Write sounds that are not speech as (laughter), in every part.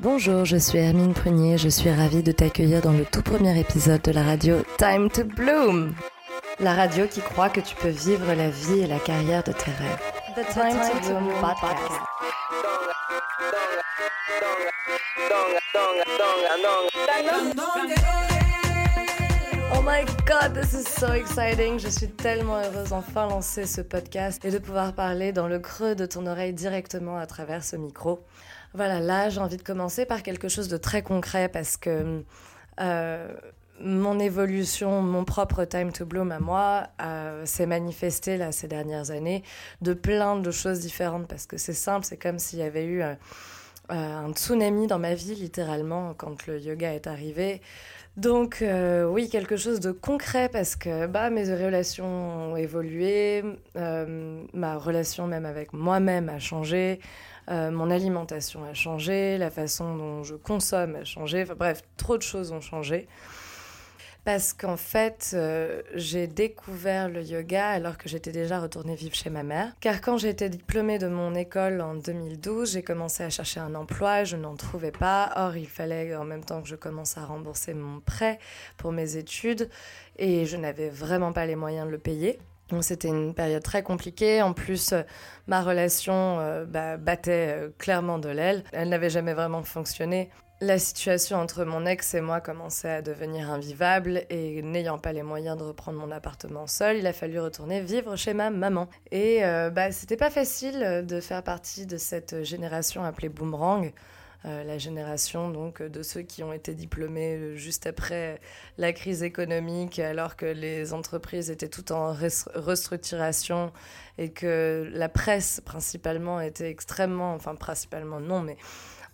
Bonjour, je suis Hermine Prunier, je suis ravie de t'accueillir dans le tout premier épisode de la radio Time to Bloom. La radio qui croit que tu peux vivre la vie et la carrière de tes rêves. The Time, to Bloom podcast. Oh my god, this is so exciting! Je suis tellement heureuse d'enfin lancer ce podcast et de pouvoir parler dans le creux de ton oreille directement à travers ce micro. Voilà, là j'ai envie de commencer par quelque chose de très concret parce que euh, mon évolution, mon propre time to bloom à moi euh, s'est manifesté là ces dernières années de plein de choses différentes parce que c'est simple, c'est comme s'il y avait eu euh, un tsunami dans ma vie littéralement quand le yoga est arrivé. Donc euh, oui, quelque chose de concret parce que bah, mes relations ont évolué, euh, ma relation même avec moi-même a changé, euh, mon alimentation a changé, la façon dont je consomme a changé, enfin bref, trop de choses ont changé parce qu'en fait, euh, j'ai découvert le yoga alors que j'étais déjà retournée vivre chez ma mère. Car quand j'ai été diplômée de mon école en 2012, j'ai commencé à chercher un emploi, je n'en trouvais pas. Or, il fallait en même temps que je commence à rembourser mon prêt pour mes études et je n'avais vraiment pas les moyens de le payer. Donc c'était une période très compliquée. En plus, euh, ma relation euh, bah, battait clairement de l'aile. Elle n'avait jamais vraiment fonctionné. La situation entre mon ex et moi commençait à devenir invivable et n'ayant pas les moyens de reprendre mon appartement seul, il a fallu retourner vivre chez ma maman. Et euh, bah, c'était pas facile de faire partie de cette génération appelée boomerang. Euh, la génération donc de ceux qui ont été diplômés juste après la crise économique alors que les entreprises étaient toutes en restructuration et que la presse principalement était extrêmement enfin principalement non mais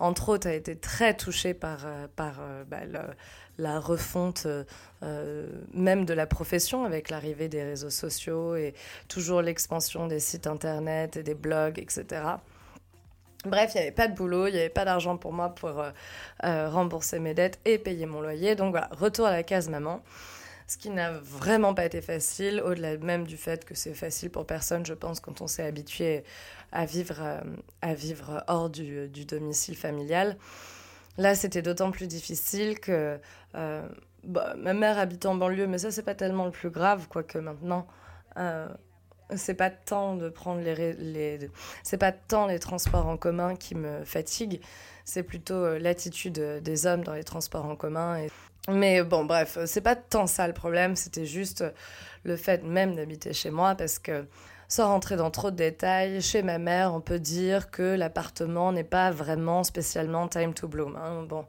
entre autres, a été très touchée par, euh, euh, bah, la refonte euh, même de la profession avec l'arrivée des réseaux sociaux et toujours l'expansion des sites internet et des blogs, etc. Bref, il n'y avait pas de boulot, il n'y avait pas d'argent pour moi pour rembourser mes dettes et payer mon loyer. Donc voilà, retour à la case maman ce qui n'a vraiment pas été facile, au-delà même du fait que c'est facile pour personne, je pense, quand on s'est habitué à vivre, euh, à vivre hors du, domicile familial. Là, c'était d'autant plus difficile que euh, bah, ma mère habite en banlieue, mais ça, c'est pas tellement le plus grave, quoique maintenant. Euh, c'est pas tant de prendre les, les c'est pas tant les transports en commun qui me fatiguent, c'est plutôt l'attitude des hommes dans les transports en commun et mais bon, bref, c'est pas tant ça le problème, c'était juste le fait même d'habiter chez moi parce que sans rentrer dans trop de détails, chez ma mère, on peut dire que l'appartement n'est pas vraiment spécialement time to bloom. Hein. Bon,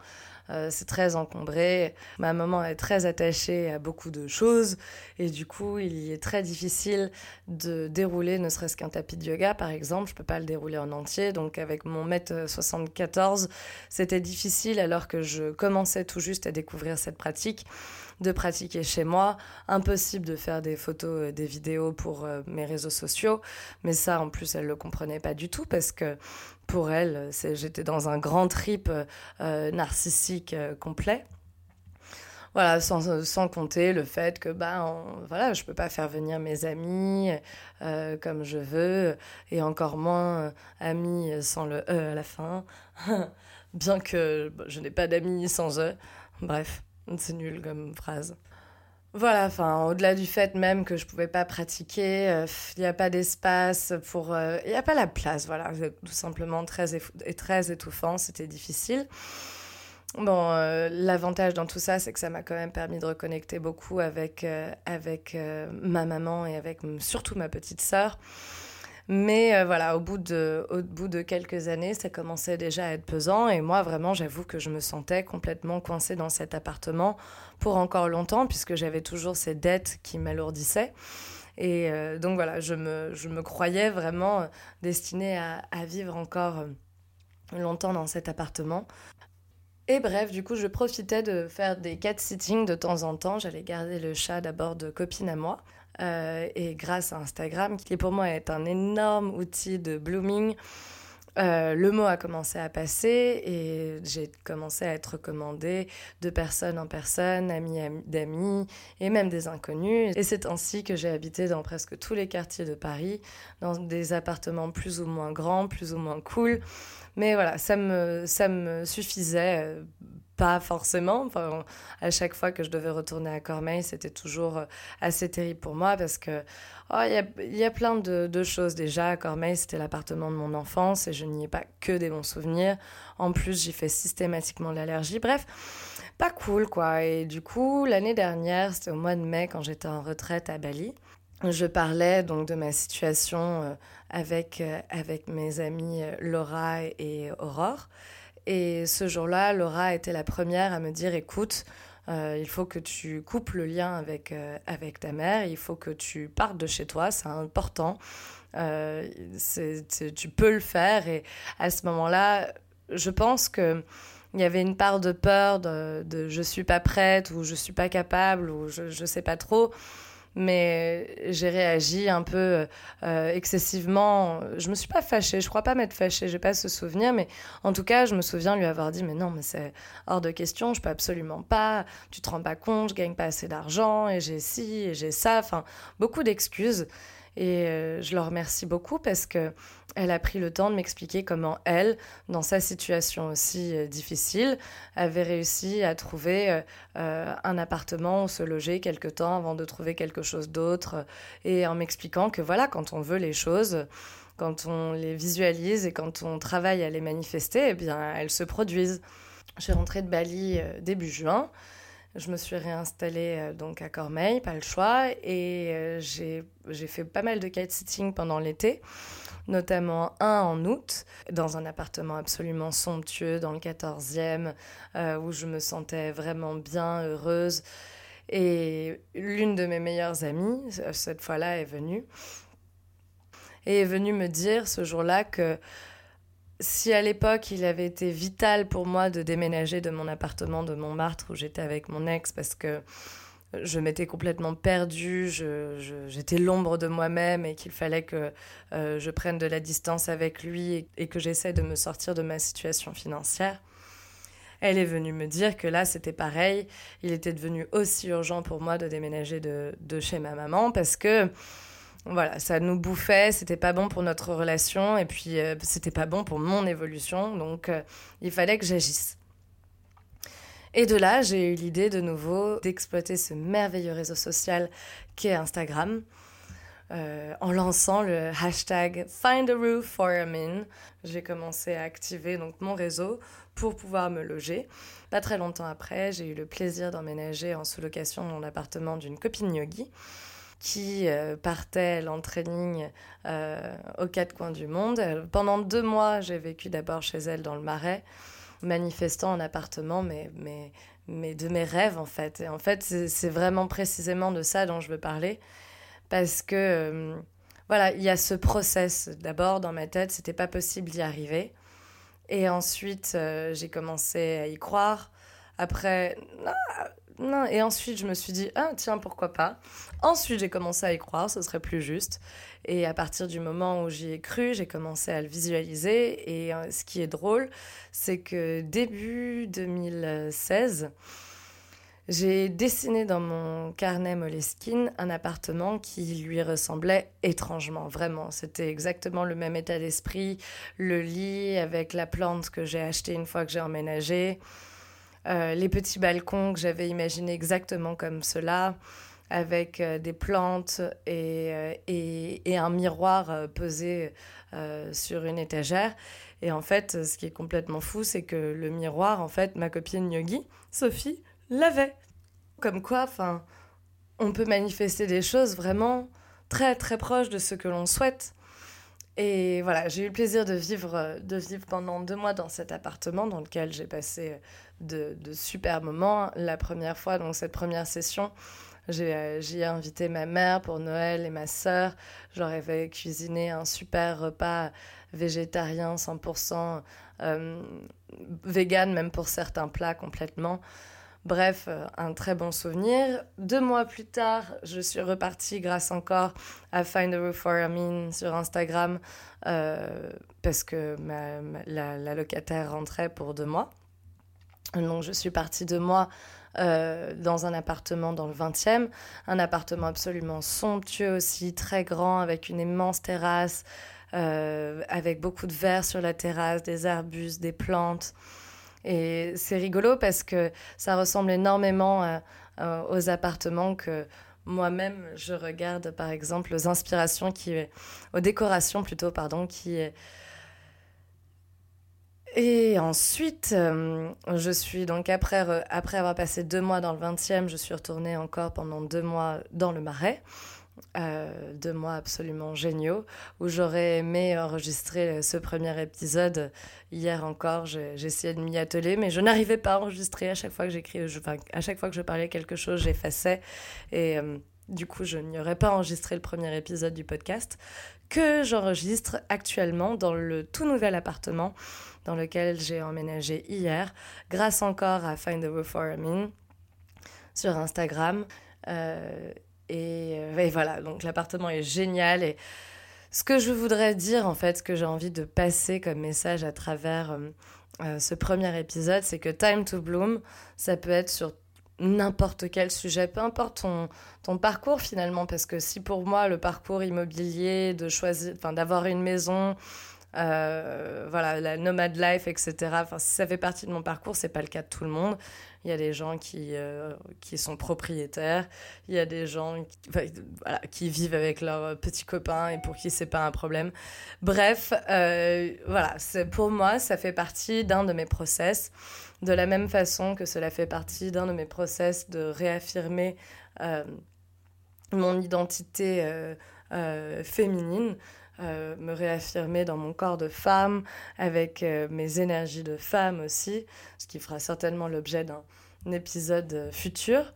euh, c'est très encombré. Ma maman est très attachée à beaucoup de choses et du coup, il est très difficile de dérouler ne serait-ce qu'un tapis de yoga, par exemple. Je peux pas le dérouler en entier. Donc, avec mon mètre 74, c'était difficile alors que je commençais tout juste à découvrir cette pratique de pratiquer chez moi. Impossible de faire des photos, euh, des vidéos pour euh, mes réseaux sociaux. Mais ça, en plus, elle ne le comprenait pas du tout parce que pour elle, j'étais dans un grand trip euh, narcissique complet. Voilà, sans, sans, compter le fait que bah, voilà, je peux pas faire venir mes amis comme je veux, et encore moins amis sans le E à la fin, (laughs) bien que bah, je n'ai pas d'amis sans E. Bref, c'est nul comme phrase. Voilà, enfin, au-delà du fait même que je pouvais pas pratiquer, euh, il n'y a pas d'espace pour... Euh, il n'y a pas la place, voilà, tout simplement très, et très étouffant, c'était difficile. Bon, euh, l'avantage dans tout ça, c'est que ça m'a quand même permis de reconnecter beaucoup avec, avec ma maman et avec surtout ma petite sœur. Mais euh, voilà, au bout, de, quelques années, ça commençait déjà à être pesant. Et moi, vraiment, j'avoue que je me sentais complètement coincée dans cet appartement pour encore longtemps, puisque j'avais toujours ces dettes qui m'alourdissaient. Et euh, donc voilà, je me, croyais vraiment destinée à, à vivre encore longtemps dans cet appartement. Et bref, du coup, je profitais de faire des cat-sitting de temps en temps. J'allais garder le chat d'abord de copine à moi. Euh, et grâce à Instagram, qui pour moi est un énorme outil de blooming, euh, le mot a commencé à passer et j'ai commencé à être recommandée de personne en personne, amis d'amis et même des inconnus. Et c'est ainsi que j'ai habité dans presque tous les quartiers de Paris, dans des appartements plus ou moins grands, plus ou moins cool. Mais voilà, ça me, ça me suffisait euh, pas forcément. À chaque fois que je devais retourner à Cormeil, c'était toujours euh, assez terrible pour moi parce que oh, il y, a, y, a, plein de, choses déjà. Cormeil, c'était l'appartement de mon enfance et je n'y ai pas que des bons souvenirs. En plus, j'y fais systématiquement l'allergie. Bref, pas cool quoi. Et du coup, l'année dernière, c'était au mois de mai quand j'étais en retraite à Bali. Je parlais donc de ma situation euh, avec, euh, avec mes amies Laura et Aurore. Et ce jour-là, Laura était la première à me dire écoute, euh, il faut que tu coupes le lien avec, euh, avec ta mère, il faut que tu partes de chez toi, c'est important. Euh, tu peux le faire. Et à ce moment-là, je pense que. Il y avait une part de peur de, de je suis pas prête ou je suis pas capable ou je, je sais pas trop mais j'ai réagi un peu euh, excessivement. Je me suis pas fâchée, je crois pas m'être fâchée, j'ai pas ce souvenir, mais en tout cas, je me souviens lui avoir dit Mais non, mais c'est hors de question, je peux absolument pas, tu te rends pas compte, je gagne pas assez d'argent, et j'ai ci, et j'ai ça, enfin, beaucoup d'excuses. Et euh, je leur remercie beaucoup parce que elle a pris le temps de m'expliquer comment elle, dans sa situation aussi euh, difficile, avait réussi à trouver euh, un appartement où se loger quelque temps avant de trouver quelque chose d'autre. Et en m'expliquant que voilà, quand on veut les choses, quand on les visualise et quand on travaille à les manifester, eh bien, elles se produisent. Je suis rentrée de Bali début juin. Je me suis réinstallée euh, donc à Cormeil, pas le choix, et euh, j'ai fait pas mal de kite-sitting pendant l'été, notamment un en août, dans un appartement absolument somptueux dans le 14e, euh, où je me sentais vraiment bien, heureuse. Et l'une de mes meilleures amies, cette fois-là, est venue, et est venue me dire ce jour-là que si à l'époque il avait été vital pour moi de déménager de mon appartement de Montmartre où j'étais avec mon ex parce que je m'étais complètement perdue, j'étais l'ombre de moi-même et qu'il fallait que euh, je prenne de la distance avec lui et, que j'essaie de me sortir de ma situation financière. Elle est venue me dire que là, c'était pareil. Il était devenu aussi urgent pour moi de déménager de, chez ma maman parce que voilà, ça nous bouffait, c'était pas bon pour notre relation et puis euh, c'était pas bon pour mon évolution, donc euh, il fallait que j'agisse. Et de là, j'ai eu l'idée de nouveau d'exploiter ce merveilleux réseau social qu'est Instagram. Euh, en lançant le hashtag Find a Roof for a Min. J'ai commencé à activer donc mon réseau pour pouvoir me loger. Pas très longtemps après, j'ai eu le plaisir d'emménager en sous-location dans l'appartement d'une copine yogi qui euh, partait l'entraining euh, aux quatre coins du monde. Pendant deux mois, j'ai vécu d'abord chez elle dans le Marais, manifestant en appartement, mais, mais, mais de mes rêves en fait. Et en fait, c'est vraiment précisément de ça dont je veux parler, parce que euh, voilà, il y a ce process. D'abord, dans ma tête, c'était pas possible d'y arriver. Et ensuite, j'ai commencé à y croire. Après, non, et ensuite, je me suis dit, ah tiens, pourquoi pas. Ensuite, j'ai commencé à y croire, ce serait plus juste. Et à partir du moment où j'y ai cru, j'ai commencé à le visualiser. Et euh, ce qui est drôle, c'est que début 2016, j'ai dessiné dans mon carnet Moleskine un appartement qui lui ressemblait étrangement, vraiment. C'était exactement le même état d'esprit, le lit avec la plante que j'ai achetée une fois que j'ai emménagé. Euh, les petits balcons que j'avais imaginés exactement comme cela, avec euh, des plantes et, euh, un miroir posé sur une étagère. Et en fait, ce qui est complètement fou, c'est que le miroir, en fait, ma copine Yogi, Sophie, l'avait. Comme quoi, enfin, on peut manifester des choses vraiment très très proches de ce que l'on souhaite. Et voilà, j'ai eu le plaisir de vivre, de vivre pendant deux mois dans cet appartement dans lequel j'ai passé de, de, super moments. La première fois, donc cette première session, j'ai ai invité ma mère pour Noël et ma sœur. J'aurais fait cuisiner un super repas végétarien 100%, euh, vegan même pour certains plats complètement. Bref, euh, un très bon souvenir. Deux mois plus tard, je suis repartie grâce encore à Find a Roof for Amin sur Instagram euh, parce que la, locataire rentrait pour deux mois. Donc je suis partie deux mois euh, dans un appartement dans le 20e, un appartement absolument somptueux aussi, très grand, avec une immense terrasse, avec beaucoup de verre sur la terrasse, des arbustes, des plantes. Et c'est rigolo parce que ça ressemble énormément aux appartements que moi-même je regarde, par exemple, aux inspirations qui, aux décorations plutôt, pardon, qui et ensuite, euh, je suis donc après, après avoir passé deux mois dans le 20e, je suis retournée encore pendant deux mois dans le Marais. Euh, deux mois absolument géniaux où j'aurais aimé enregistrer ce premier épisode. Hier encore, essayé de m'y atteler, mais je n'arrivais pas à enregistrer. À chaque fois que j'écris, à chaque fois que je parlais quelque chose, j'effaçais. Et euh, du coup, je n'y aurais pas enregistré le premier épisode du podcast que j'enregistre actuellement dans le tout nouvel appartement dans lequel j'ai emménagé hier, grâce encore à Find the Roof for Amin sur Instagram. Euh, euh, et, voilà, donc l'appartement est génial. Et ce que je voudrais dire, en fait, ce que j'ai envie de passer comme message à travers euh, euh, ce premier épisode, c'est que Time to Bloom, ça peut être sur n'importe quel sujet, peu importe ton, ton parcours finalement, parce que si pour moi le parcours immobilier, de choisir, d'avoir une maison, voilà, la nomad life, etc. Si ça fait partie de mon parcours, c'est pas le cas de tout le monde. Il y a des gens qui, euh, qui sont propriétaires, il y a des gens qui, vivent avec leurs petits copains et pour qui c'est pas un problème. Bref, euh, voilà, pour moi, ça fait partie d'un de mes process, de la même façon que cela fait partie d'un de mes process de réaffirmer euh, mon identité féminine. Euh, me réaffirmer dans mon corps de femme, avec euh, mes énergies de femme aussi, ce qui fera certainement l'objet d'un épisode euh, futur.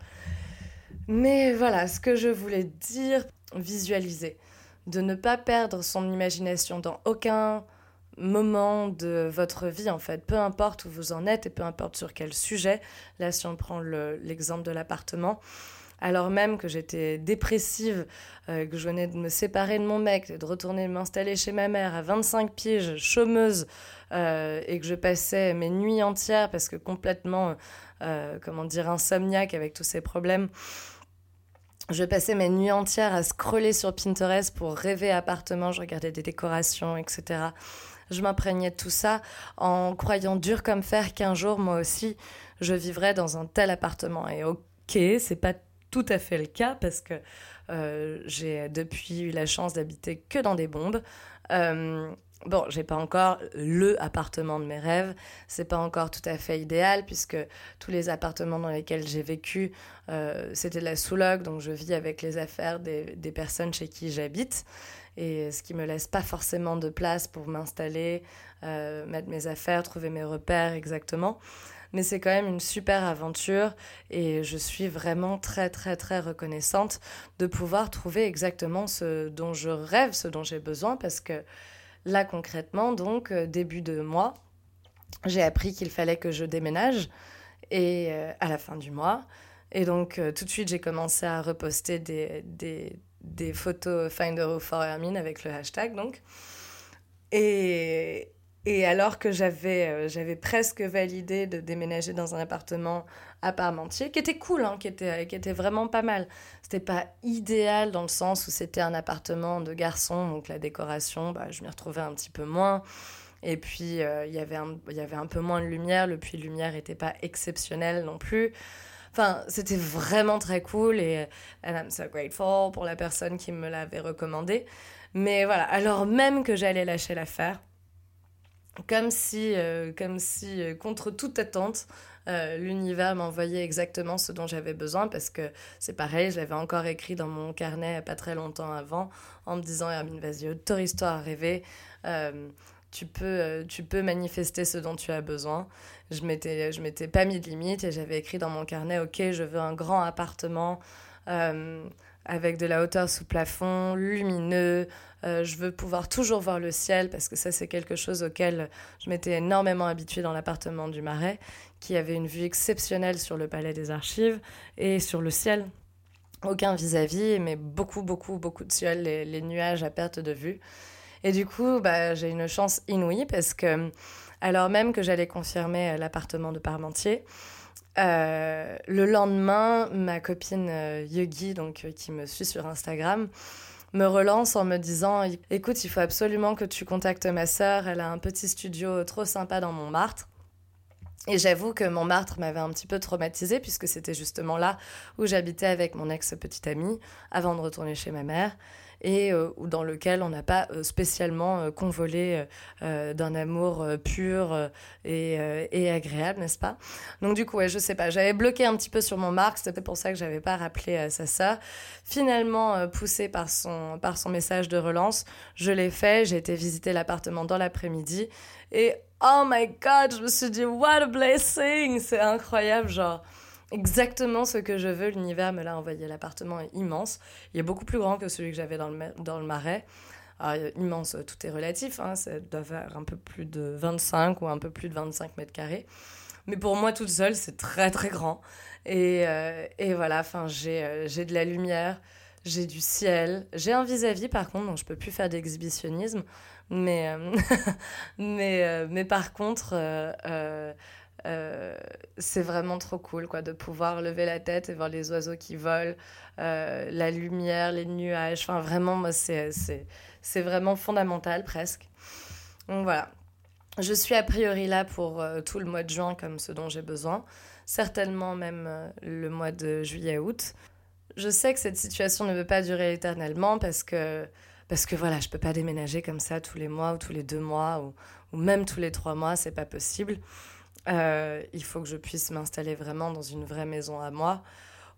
Mais voilà, ce que je voulais dire, visualiser, de ne pas perdre son imagination dans aucun moment de votre vie en fait, peu importe où vous en êtes et peu importe sur quel sujet. Là, si on prend l'exemple de l'appartement, alors même que j'étais dépressive, euh, que je venais de me séparer de mon mec, de retourner m'installer chez ma mère à 25 piges, chômeuse, euh, et que je passais mes nuits entières parce que complètement, euh, comment dire, insomniaque avec tous ces problèmes. Je passais mes nuits entières à scroller sur Pinterest pour rêver appartement, je regardais des décorations, etc. Je m'imprégnais de tout ça en croyant dur comme fer qu'un jour, moi aussi, je vivrais dans un tel appartement. Et ok, c'est pas tout à fait le cas parce que euh, j'ai depuis eu la chance d'habiter que dans des bombes. Euh, bon, j'ai pas encore le appartement de mes rêves, c'est pas encore tout à fait idéal puisque tous les appartements dans lesquels j'ai vécu, euh, c'était de la sous-log, donc je vis avec les affaires des, personnes chez qui j'habite. Et ce qui me laisse pas forcément de place pour m'installer, mettre mes affaires, trouver mes repères exactement mais c'est quand même une super aventure et je suis vraiment très très très reconnaissante de pouvoir trouver exactement ce dont je rêve, ce dont j'ai besoin parce que là concrètement donc euh, début de mois, j'ai appris qu'il fallait que je déménage et euh, à la fin du mois. Et donc euh, tout de suite j'ai commencé à reposter des, des, photos Finder for Hermine avec le hashtag donc. Et, et alors que j'avais euh, j'avais presque validé de déménager dans un appartement à Parmentier, qui était cool, hein, qui, était, qui était vraiment pas mal. C'était pas idéal dans le sens où c'était un appartement de garçon, donc la décoration, bah, je m'y retrouvais un petit peu moins. Et puis, euh, il y avait il y avait un peu moins de lumière, le puits de lumière n'était pas exceptionnel non plus. Enfin, c'était vraiment très cool et and I'm so grateful pour la personne qui me l'avait recommandé. Mais voilà, alors même que j'allais lâcher l'affaire, comme si, euh, comme si euh, contre toute attente, euh, l'univers m'envoyait exactement ce dont j'avais besoin parce que c'est pareil, je l'avais encore écrit dans mon carnet pas très longtemps avant en me disant Hermine, vas-y, autorise-toi à rêver. tu peux, tu peux manifester ce dont tu as besoin. Je m'étais, je m'étais pas mis de limite et j'avais écrit dans mon carnet, ok, je veux un grand appartement avec de la hauteur sous plafond, lumineux. Euh, je veux pouvoir toujours voir le ciel parce que ça, c'est quelque chose auquel je m'étais énormément habituée dans l'appartement du Marais, qui avait une vue exceptionnelle sur le palais des archives et sur le ciel. Aucun vis-à-vis, mais beaucoup, beaucoup, beaucoup de ciel, les, les, nuages à perte de vue. Et du coup, bah, j'ai une chance inouïe parce que, alors même que j'allais confirmer l'appartement de Parmentier, euh, le lendemain, ma copine euh, Yogi, donc, euh, qui me suit sur Instagram, me relance en me disant Écoute, il faut absolument que tu contactes ma sœur. Elle a un petit studio trop sympa dans Montmartre. Et j'avoue que Montmartre m'avait un petit peu traumatisée puisque c'était justement là où j'habitais avec mon ex-petite amie avant de retourner chez ma mère et euh, dans lequel on n'a pas euh, spécialement euh, convolé d'un amour pur et, et agréable, n'est-ce pas? Donc du coup, ouais, je sais pas, j'avais bloqué un petit peu sur mon marque, c'était pour ça que j'avais pas rappelé sa sœur. Finalement, poussée par son, par son message de relance, je l'ai fait, j'ai été visiter l'appartement dans l'après-midi. Et oh my god, je me suis dit, what a blessing! C'est incroyable, genre exactement ce que je veux. L'univers me l'a envoyé. L'appartement est immense. Il est beaucoup plus grand que celui que j'avais dans le, dans le marais. Alors, immense, tout est relatif. Hein, ça doit faire un peu plus de 25 ou un peu plus de 25 mètres carrés. Mais pour moi, toute seule, c'est très, très grand. Et, euh, et voilà, j'ai euh, de la lumière, j'ai du ciel. J'ai un vis-à-vis, par contre, donc je peux plus faire d'exhibitionnisme. Mais, euh, (laughs) mais, mais par contre euh, c'est vraiment trop cool quoi, de pouvoir lever la tête et voir les oiseaux qui volent, euh, la lumière, les nuages. Enfin, vraiment, moi, c'est, vraiment fondamental presque. Donc voilà. Je suis a priori là pour euh, tout le mois de juin comme ce dont j'ai besoin. Certainement même le mois de juillet-août. Je sais que cette situation ne veut pas durer éternellement parce que parce que voilà, je peux pas déménager comme ça tous les mois ou tous les deux mois ou, ou même tous les trois mois, c'est pas possible. Euh, il faut que je puisse m'installer vraiment dans une vraie maison à moi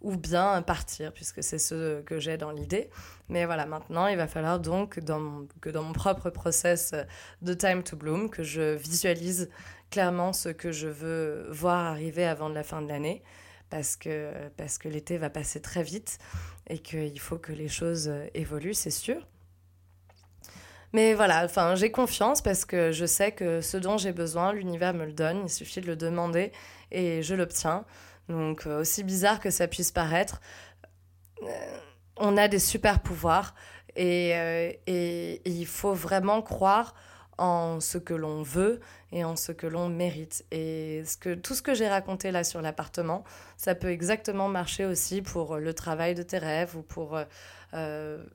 ou bien partir, puisque c'est ce que j'ai dans l'idée. Mais voilà, maintenant, il va falloir donc que dans mon propre process de Time to Bloom, que je visualise clairement ce que je veux voir arriver avant la fin de l'année, parce que, parce que l'été va passer très vite et qu'il faut que les choses évoluent, c'est sûr. Mais voilà, enfin, j'ai confiance parce que je sais que ce dont j'ai besoin, l'univers me le donne. Il suffit de le demander et je l'obtiens. Donc, euh, aussi bizarre que ça puisse paraître, euh, on a des super pouvoirs et, euh, et, il faut vraiment croire en ce que l'on veut et en ce que l'on mérite. Et ce que, tout ce que j'ai raconté là sur l'appartement, ça peut exactement marcher aussi pour le travail de tes rêves ou pour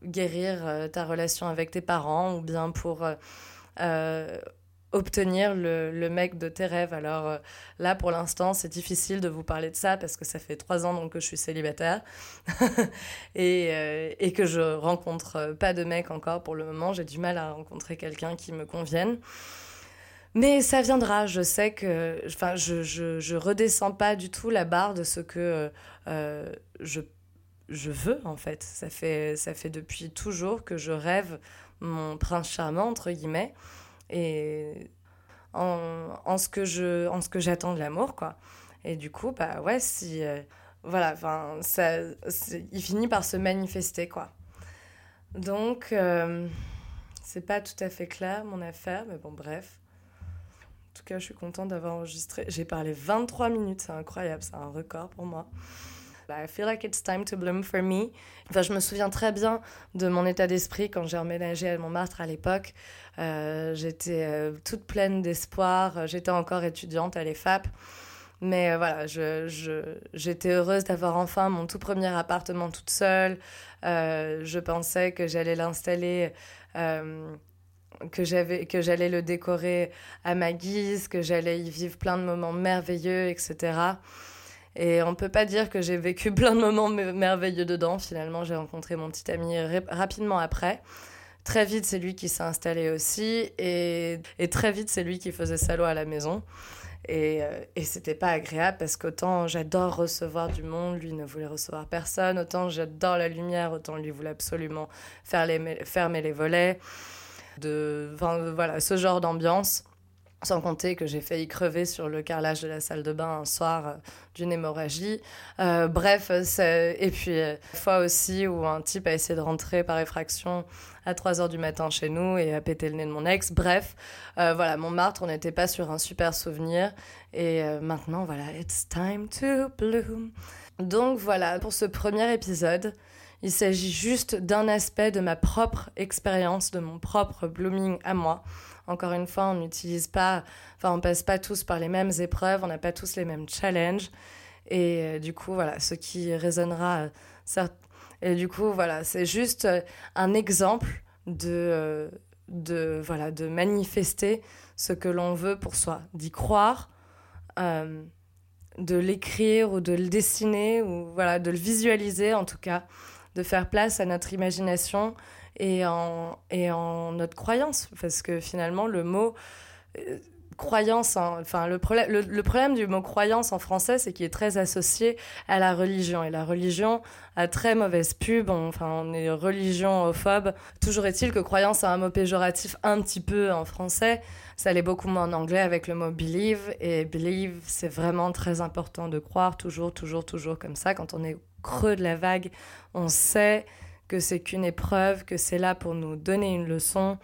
guérir euh, ta relation avec tes parents ou bien pour euh, obtenir le, mec de tes rêves. Alors là, pour l'instant, c'est difficile de vous parler de ça parce que ça fait trois ans donc que je suis célibataire (laughs) et, et, que je rencontre pas de mec encore pour le moment. J'ai du mal à rencontrer quelqu'un qui me convienne. Mais ça viendra, je sais que enfin, je, je, redescends pas du tout la barre de ce que euh, je je veux en fait. Ça fait, ça fait depuis toujours que je rêve mon prince charmant, entre guillemets, et en, en ce que je, en ce que j'attends de l'amour, quoi. Et du coup, bah ouais, si, euh, voilà, enfin, ça, il finit par se manifester, quoi. Donc, euh, c'est pas tout à fait clair mon affaire, mais bon, bref. En tout cas, je suis contente d'avoir enregistré. J'ai parlé 23 minutes, c'est incroyable, c'est un record pour moi. I feel like it's time to bloom for me. Enfin, je me souviens très bien de mon état d'esprit quand j'ai emménagé à Montmartre à l'époque. Euh, j'étais euh, toute pleine d'espoir. J'étais encore étudiante à l'EFAP. Mais euh, voilà, j'étais heureuse d'avoir enfin mon tout premier appartement toute seule. je pensais que j'allais l'installer que j'allais le décorer à ma guise, que j'allais y vivre plein de moments merveilleux, etc. Et on peut pas dire que j'ai vécu (laughs) plein de moments merveilleux dedans. Finalement, j'ai rencontré mon petit ami rapidement après. Très vite, c'est lui qui s'est installé aussi. Et, et très vite, c'est lui qui faisait salaud à la maison. Et, euh, et c'était pas agréable parce qu'autant j'adore recevoir du monde, lui ne voulait recevoir personne. Autant j'adore la lumière, autant lui voulait absolument fermer les volets. De, voilà, ce genre d'ambiance. Sans compter que j'ai failli crever sur le carrelage de la salle de bain un soir euh, d'une hémorragie. Euh, bref, et puis euh, fois aussi où un type a essayé de rentrer par effraction à 3 heures du matin chez nous et a pété le nez de mon ex. Bref, voilà, Montmartre, on n'était pas sur un super souvenir. Et maintenant, voilà, it's time to bloom. Donc voilà, pour ce premier épisode, il s'agit juste d'un aspect de ma propre expérience, de mon propre blooming à moi. Encore une fois, on n'utilise pas, enfin, on passe pas tous par les mêmes épreuves, on n'a pas tous les mêmes challenges. Et euh, du coup, voilà, ce qui résonnera, euh, et du coup, voilà, c'est juste euh, un exemple de, de, voilà, de manifester ce que l'on veut pour soi, d'y croire, de l'écrire ou de le dessiner, ou voilà, de le visualiser en tout cas, de faire place à notre imagination et en, et en notre croyance. Parce que finalement, le mot euh, croyance, enfin, le, problème, le, problème du mot croyance en français, c'est qu'il est très associé à la religion. Et la religion a très mauvaise pub, enfin, on est religionophobe. Toujours est-il que croyance a un mot péjoratif un petit peu en français. Ça l'est beaucoup moins en anglais avec le mot believe. Et believe, c'est vraiment très important de croire, toujours, toujours, toujours comme ça. Quand on est creux de la vague, on sait que c'est qu'une épreuve, que c'est là pour nous donner une leçon,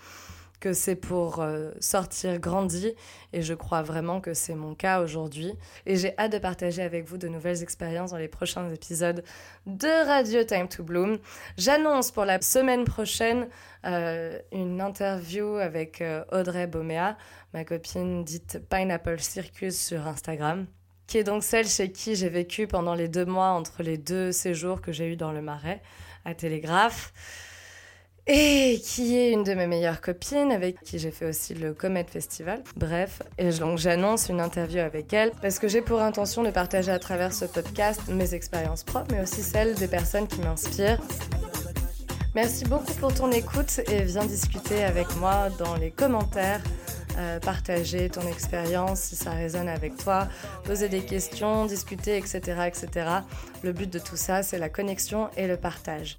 que c'est pour euh, sortir grandi. Et je crois vraiment que c'est mon cas aujourd'hui. Et j'ai hâte de partager avec vous de nouvelles expériences dans les prochains épisodes de Radio Time to Bloom. J'annonce pour la semaine prochaine euh, une interview avec euh, Audrey Beauméa, ma copine dite Pineapple Circus sur Instagram qui est donc celle chez qui j'ai vécu pendant les deux mois entre les deux séjours que j'ai eus dans le Marais à Télégraphe. Et qui est une de mes meilleures copines, avec qui j'ai fait aussi le Comet Festival. Bref, et donc j'annonce une interview avec elle, parce que j'ai pour intention de partager à travers ce podcast mes expériences propres, mais aussi celles des personnes qui m'inspirent. Merci beaucoup pour ton écoute et viens discuter avec moi dans les commentaires euh, partager ton expérience si ça résonne avec toi, poser des questions, discuter, etc., etc. Le but de tout ça, c'est la connexion et le partage.